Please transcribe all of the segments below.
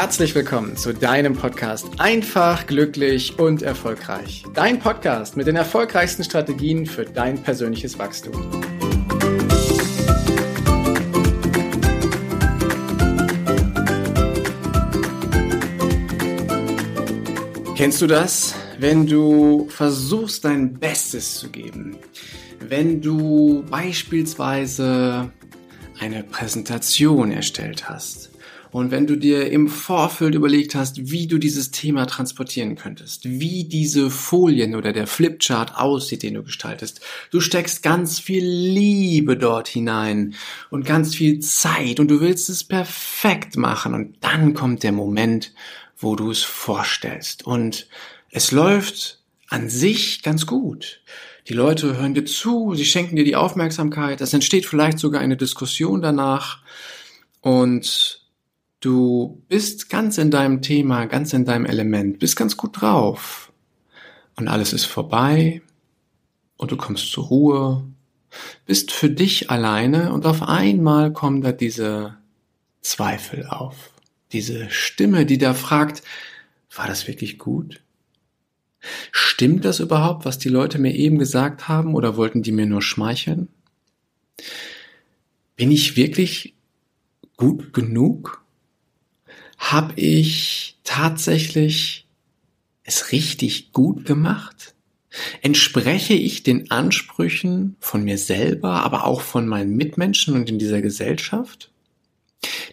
herzlich willkommen zu deinem Podcast Einfach, glücklich und erfolgreich. Dein Podcast mit den erfolgreichsten Strategien für dein persönliches Wachstum. Kennst du das, wenn du versuchst dein Bestes zu geben? Wenn du beispielsweise eine Präsentation erstellt hast und wenn du dir im Vorfeld überlegt hast, wie du dieses Thema transportieren könntest, wie diese Folien oder der Flipchart aussieht, den du gestaltest, du steckst ganz viel Liebe dort hinein und ganz viel Zeit und du willst es perfekt machen und dann kommt der Moment, wo du es vorstellst und es läuft an sich ganz gut. Die Leute hören dir zu, sie schenken dir die Aufmerksamkeit, es entsteht vielleicht sogar eine Diskussion danach und Du bist ganz in deinem Thema, ganz in deinem Element, bist ganz gut drauf. Und alles ist vorbei und du kommst zur Ruhe, bist für dich alleine und auf einmal kommen da diese Zweifel auf. Diese Stimme, die da fragt, war das wirklich gut? Stimmt das überhaupt, was die Leute mir eben gesagt haben oder wollten die mir nur schmeicheln? Bin ich wirklich gut genug? Habe ich tatsächlich es richtig gut gemacht? Entspreche ich den Ansprüchen von mir selber, aber auch von meinen Mitmenschen und in dieser Gesellschaft?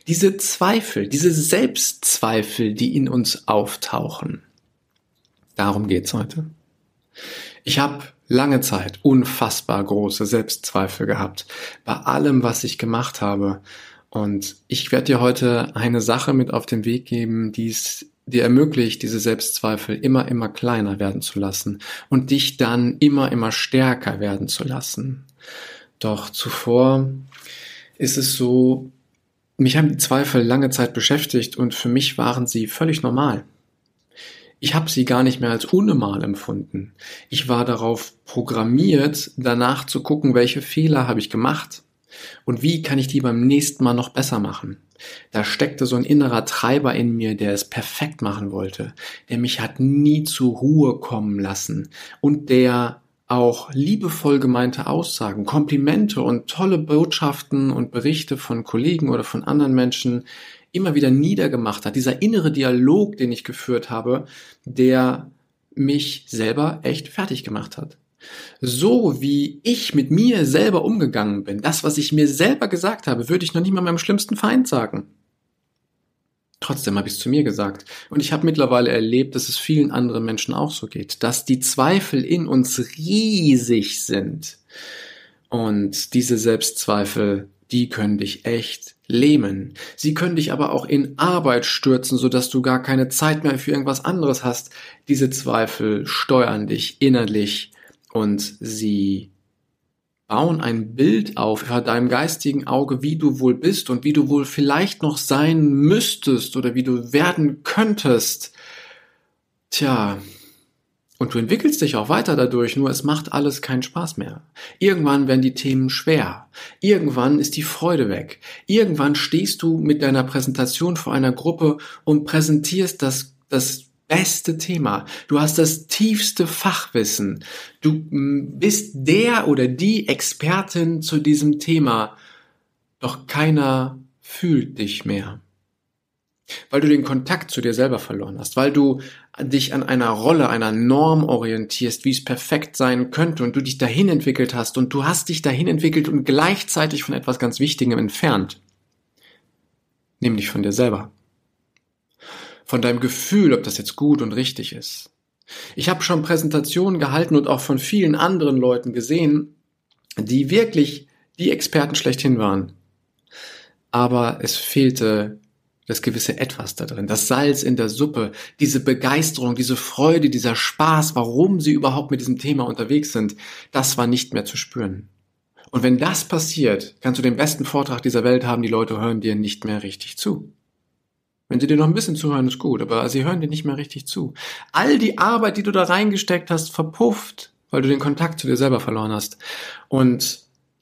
Diese Zweifel, diese Selbstzweifel, die in uns auftauchen, darum geht's heute. Ich habe lange Zeit unfassbar große Selbstzweifel gehabt bei allem, was ich gemacht habe und ich werde dir heute eine Sache mit auf den Weg geben, die es dir ermöglicht, diese Selbstzweifel immer, immer kleiner werden zu lassen und dich dann immer, immer stärker werden zu lassen. Doch zuvor ist es so, mich haben die Zweifel lange Zeit beschäftigt und für mich waren sie völlig normal. Ich habe sie gar nicht mehr als unnormal empfunden. Ich war darauf programmiert, danach zu gucken, welche Fehler habe ich gemacht und wie kann ich die beim nächsten Mal noch besser machen? Da steckte so ein innerer Treiber in mir, der es perfekt machen wollte, der mich hat nie zur Ruhe kommen lassen und der auch liebevoll gemeinte Aussagen, Komplimente und tolle Botschaften und Berichte von Kollegen oder von anderen Menschen immer wieder niedergemacht hat. Dieser innere Dialog, den ich geführt habe, der mich selber echt fertig gemacht hat. So wie ich mit mir selber umgegangen bin, das, was ich mir selber gesagt habe, würde ich noch nicht mal meinem schlimmsten Feind sagen. Trotzdem habe ich es zu mir gesagt. Und ich habe mittlerweile erlebt, dass es vielen anderen Menschen auch so geht, dass die Zweifel in uns riesig sind. Und diese Selbstzweifel, die können dich echt lähmen. Sie können dich aber auch in Arbeit stürzen, sodass du gar keine Zeit mehr für irgendwas anderes hast. Diese Zweifel steuern dich innerlich und sie bauen ein Bild auf vor deinem geistigen Auge, wie du wohl bist und wie du wohl vielleicht noch sein müsstest oder wie du werden könntest. Tja, und du entwickelst dich auch weiter dadurch, nur es macht alles keinen Spaß mehr. Irgendwann werden die Themen schwer. Irgendwann ist die Freude weg. Irgendwann stehst du mit deiner Präsentation vor einer Gruppe und präsentierst das, das beste Thema. Du hast das tiefste Fachwissen. Du mm, bist der oder die Expertin zu diesem Thema. Doch keiner fühlt dich mehr. Weil du den Kontakt zu dir selber verloren hast, weil du dich an einer Rolle, einer Norm orientierst, wie es perfekt sein könnte und du dich dahin entwickelt hast und du hast dich dahin entwickelt und gleichzeitig von etwas ganz Wichtigem entfernt. Nämlich von dir selber von deinem Gefühl, ob das jetzt gut und richtig ist. Ich habe schon Präsentationen gehalten und auch von vielen anderen Leuten gesehen, die wirklich die Experten schlechthin waren. Aber es fehlte das gewisse Etwas da drin, das Salz in der Suppe, diese Begeisterung, diese Freude, dieser Spaß, warum sie überhaupt mit diesem Thema unterwegs sind, das war nicht mehr zu spüren. Und wenn das passiert, kannst du den besten Vortrag dieser Welt haben, die Leute hören dir nicht mehr richtig zu. Wenn sie dir noch ein bisschen zuhören, ist gut, aber sie hören dir nicht mehr richtig zu. All die Arbeit, die du da reingesteckt hast, verpufft, weil du den Kontakt zu dir selber verloren hast. Und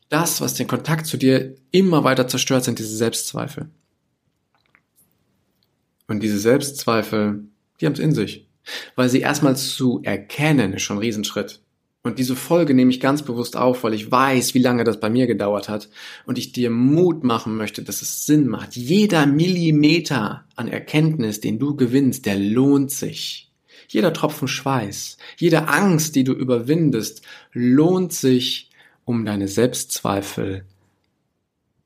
das, was den Kontakt zu dir immer weiter zerstört, sind diese Selbstzweifel. Und diese Selbstzweifel, die haben es in sich. Weil sie erstmal zu erkennen, ist schon ein Riesenschritt. Und diese Folge nehme ich ganz bewusst auf, weil ich weiß, wie lange das bei mir gedauert hat und ich dir Mut machen möchte, dass es Sinn macht. Jeder Millimeter an Erkenntnis, den du gewinnst, der lohnt sich. Jeder Tropfen Schweiß, jede Angst, die du überwindest, lohnt sich, um deine Selbstzweifel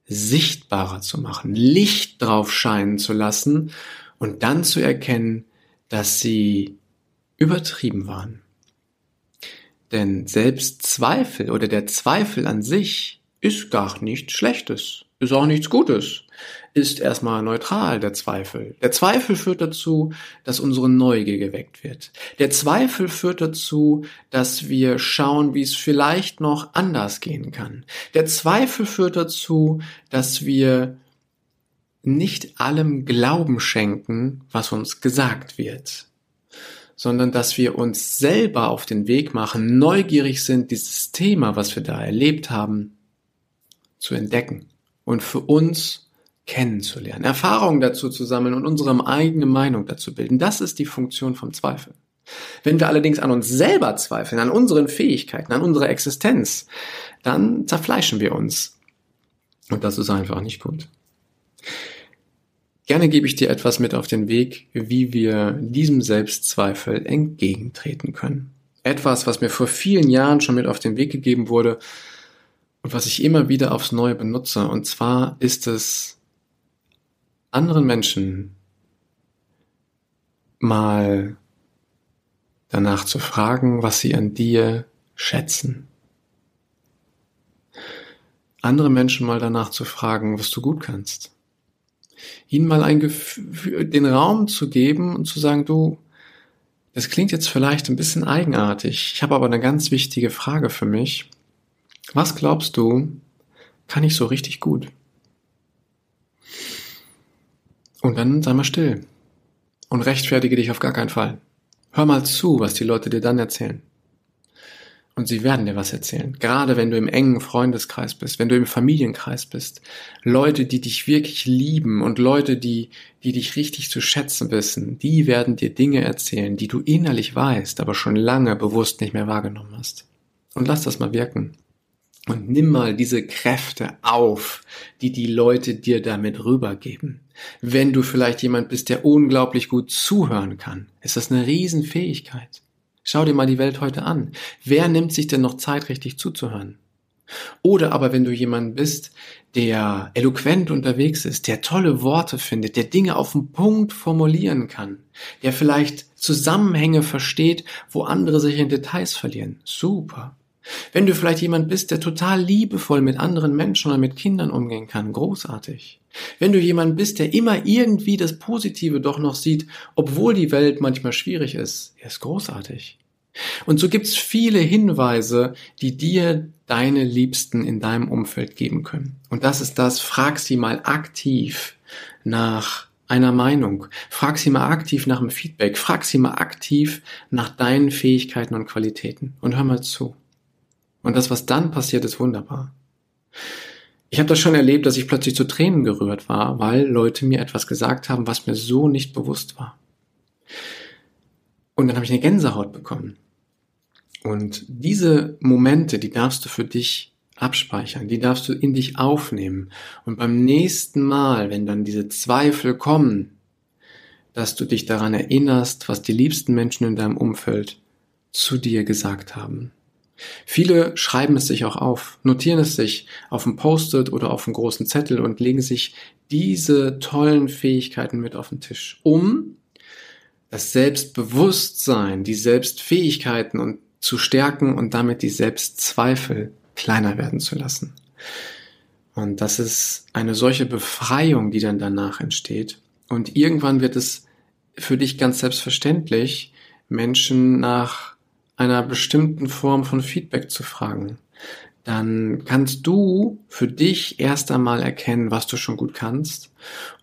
sichtbarer zu machen, Licht drauf scheinen zu lassen und dann zu erkennen, dass sie übertrieben waren. Denn selbst Zweifel oder der Zweifel an sich ist gar nichts Schlechtes, ist auch nichts Gutes, ist erstmal neutral, der Zweifel. Der Zweifel führt dazu, dass unsere Neugier geweckt wird. Der Zweifel führt dazu, dass wir schauen, wie es vielleicht noch anders gehen kann. Der Zweifel führt dazu, dass wir nicht allem Glauben schenken, was uns gesagt wird sondern dass wir uns selber auf den Weg machen, neugierig sind, dieses Thema, was wir da erlebt haben, zu entdecken und für uns kennenzulernen, Erfahrungen dazu zu sammeln und unsere eigene Meinung dazu bilden. Das ist die Funktion vom Zweifel. Wenn wir allerdings an uns selber zweifeln, an unseren Fähigkeiten, an unserer Existenz, dann zerfleischen wir uns. Und das ist einfach nicht gut. Gerne gebe ich dir etwas mit auf den Weg, wie wir diesem Selbstzweifel entgegentreten können. Etwas, was mir vor vielen Jahren schon mit auf den Weg gegeben wurde und was ich immer wieder aufs Neue benutze. Und zwar ist es, anderen Menschen mal danach zu fragen, was sie an dir schätzen. Andere Menschen mal danach zu fragen, was du gut kannst ihnen mal ein Gefühl, den Raum zu geben und zu sagen, du, das klingt jetzt vielleicht ein bisschen eigenartig. Ich habe aber eine ganz wichtige Frage für mich. Was glaubst du, kann ich so richtig gut? Und dann sei mal still und rechtfertige dich auf gar keinen Fall. Hör mal zu, was die Leute dir dann erzählen und sie werden dir was erzählen. Gerade wenn du im engen Freundeskreis bist, wenn du im Familienkreis bist. Leute, die dich wirklich lieben und Leute, die, die dich richtig zu schätzen wissen, die werden dir Dinge erzählen, die du innerlich weißt, aber schon lange bewusst nicht mehr wahrgenommen hast. Und lass das mal wirken. Und nimm mal diese Kräfte auf, die die Leute dir damit rübergeben. Wenn du vielleicht jemand bist, der unglaublich gut zuhören kann, ist das eine Riesenfähigkeit. Schau dir mal die Welt heute an. Wer nimmt sich denn noch Zeit, richtig zuzuhören? Oder aber wenn du jemand bist, der eloquent unterwegs ist, der tolle Worte findet, der Dinge auf den Punkt formulieren kann, der vielleicht Zusammenhänge versteht, wo andere sich in Details verlieren. Super. Wenn du vielleicht jemand bist, der total liebevoll mit anderen Menschen oder mit Kindern umgehen kann, großartig. Wenn du jemand bist, der immer irgendwie das Positive doch noch sieht, obwohl die Welt manchmal schwierig ist, er ist großartig. Und so gibt's viele Hinweise, die dir deine Liebsten in deinem Umfeld geben können. Und das ist das, frag sie mal aktiv nach einer Meinung. Frag sie mal aktiv nach einem Feedback. Frag sie mal aktiv nach deinen Fähigkeiten und Qualitäten. Und hör mal zu. Und das, was dann passiert, ist wunderbar. Ich habe das schon erlebt, dass ich plötzlich zu Tränen gerührt war, weil Leute mir etwas gesagt haben, was mir so nicht bewusst war. Und dann habe ich eine Gänsehaut bekommen. Und diese Momente, die darfst du für dich abspeichern, die darfst du in dich aufnehmen. Und beim nächsten Mal, wenn dann diese Zweifel kommen, dass du dich daran erinnerst, was die liebsten Menschen in deinem Umfeld zu dir gesagt haben. Viele schreiben es sich auch auf, notieren es sich auf ein Post-it oder auf einen großen Zettel und legen sich diese tollen Fähigkeiten mit auf den Tisch, um das Selbstbewusstsein, die Selbstfähigkeiten und zu stärken und damit die Selbstzweifel kleiner werden zu lassen. Und das ist eine solche Befreiung, die dann danach entsteht. Und irgendwann wird es für dich ganz selbstverständlich, Menschen nach einer bestimmten Form von Feedback zu fragen, dann kannst du für dich erst einmal erkennen, was du schon gut kannst.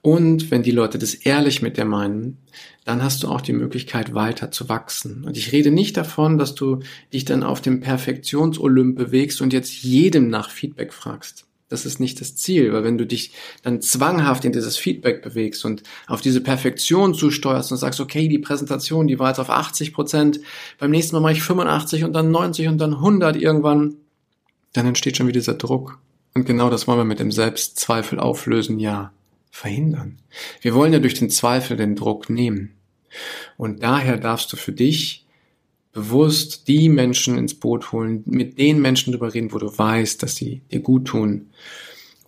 Und wenn die Leute das ehrlich mit dir meinen, dann hast du auch die Möglichkeit, weiter zu wachsen. Und ich rede nicht davon, dass du dich dann auf dem Perfektionsolymp bewegst und jetzt jedem nach Feedback fragst. Das ist nicht das Ziel, weil wenn du dich dann zwanghaft in dieses Feedback bewegst und auf diese Perfektion zusteuerst und sagst, okay, die Präsentation, die war jetzt auf 80 Prozent, beim nächsten Mal mache ich 85 und dann 90 und dann 100 irgendwann, dann entsteht schon wieder dieser Druck. Und genau das wollen wir mit dem Selbstzweifel auflösen, ja, verhindern. Wir wollen ja durch den Zweifel den Druck nehmen. Und daher darfst du für dich bewusst die Menschen ins Boot holen, mit den Menschen drüber reden, wo du weißt, dass sie dir gut tun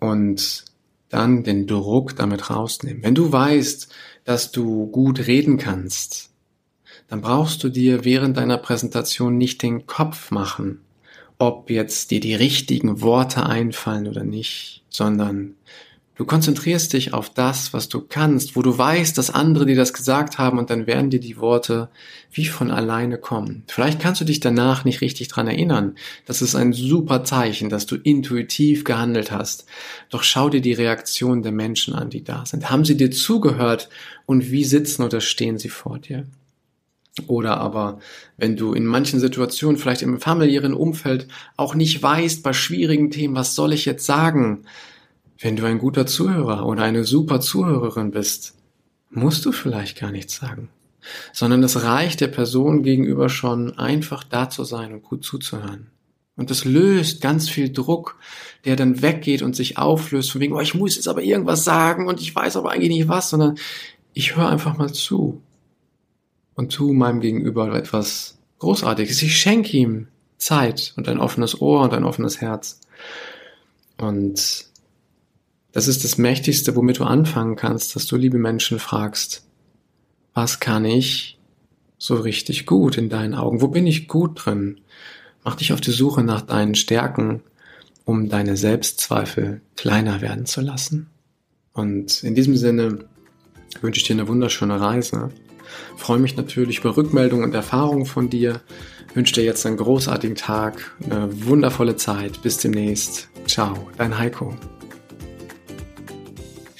und dann den Druck damit rausnehmen. Wenn du weißt, dass du gut reden kannst, dann brauchst du dir während deiner Präsentation nicht den Kopf machen, ob jetzt dir die richtigen Worte einfallen oder nicht, sondern Du konzentrierst dich auf das, was du kannst, wo du weißt, dass andere dir das gesagt haben und dann werden dir die Worte wie von alleine kommen. Vielleicht kannst du dich danach nicht richtig dran erinnern. Das ist ein super Zeichen, dass du intuitiv gehandelt hast. Doch schau dir die Reaktion der Menschen an, die da sind. Haben sie dir zugehört und wie sitzen oder stehen sie vor dir? Oder aber, wenn du in manchen Situationen, vielleicht im familiären Umfeld, auch nicht weißt, bei schwierigen Themen, was soll ich jetzt sagen? Wenn du ein guter Zuhörer oder eine super Zuhörerin bist, musst du vielleicht gar nichts sagen, sondern es reicht der Person gegenüber schon einfach da zu sein und gut zuzuhören. Und das löst ganz viel Druck, der dann weggeht und sich auflöst, von wegen, oh, ich muss jetzt aber irgendwas sagen und ich weiß aber eigentlich nicht was, sondern ich höre einfach mal zu und tu meinem Gegenüber etwas Großartiges. Ich schenke ihm Zeit und ein offenes Ohr und ein offenes Herz. Und das ist das Mächtigste, womit du anfangen kannst, dass du liebe Menschen fragst, was kann ich so richtig gut in deinen Augen? Wo bin ich gut drin? Mach dich auf die Suche nach deinen Stärken, um deine Selbstzweifel kleiner werden zu lassen. Und in diesem Sinne wünsche ich dir eine wunderschöne Reise. Freue mich natürlich über Rückmeldungen und Erfahrungen von dir. Wünsche dir jetzt einen großartigen Tag, eine wundervolle Zeit. Bis demnächst. Ciao, dein Heiko.